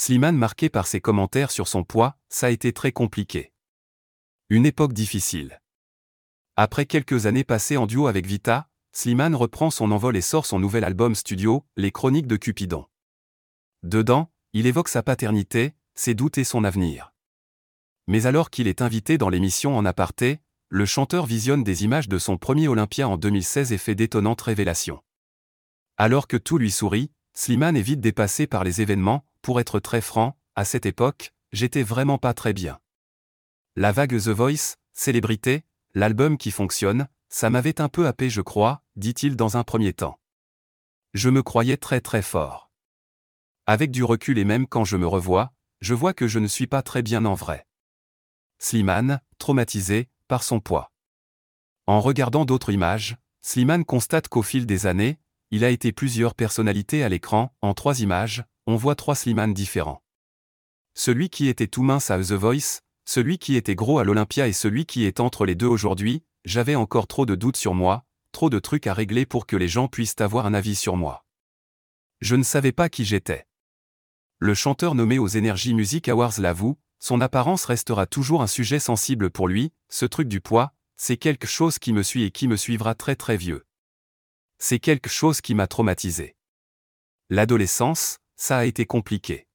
Slimane marqué par ses commentaires sur son poids, ça a été très compliqué. Une époque difficile. Après quelques années passées en duo avec Vita, Slimane reprend son envol et sort son nouvel album studio, Les Chroniques de Cupidon. Dedans, il évoque sa paternité, ses doutes et son avenir. Mais alors qu'il est invité dans l'émission En aparté, le chanteur visionne des images de son premier Olympia en 2016 et fait d'étonnantes révélations. Alors que tout lui sourit, Slimane est vite dépassé par les événements, pour être très franc, à cette époque, j'étais vraiment pas très bien. La vague The Voice, célébrité, l'album qui fonctionne, ça m'avait un peu happé je crois, dit-il dans un premier temps. Je me croyais très très fort. Avec du recul et même quand je me revois, je vois que je ne suis pas très bien en vrai. Slimane, traumatisé, par son poids. En regardant d'autres images, Slimane constate qu'au fil des années, il a été plusieurs personnalités à l'écran, en trois images, on voit trois Slimane différents. Celui qui était tout mince à The Voice, celui qui était gros à l'Olympia et celui qui est entre les deux aujourd'hui, j'avais encore trop de doutes sur moi, trop de trucs à régler pour que les gens puissent avoir un avis sur moi. Je ne savais pas qui j'étais. Le chanteur nommé aux Energy Music Awards l'avoue, son apparence restera toujours un sujet sensible pour lui, ce truc du poids, c'est quelque chose qui me suit et qui me suivra très très vieux. C'est quelque chose qui m'a traumatisé. L'adolescence, ça a été compliqué.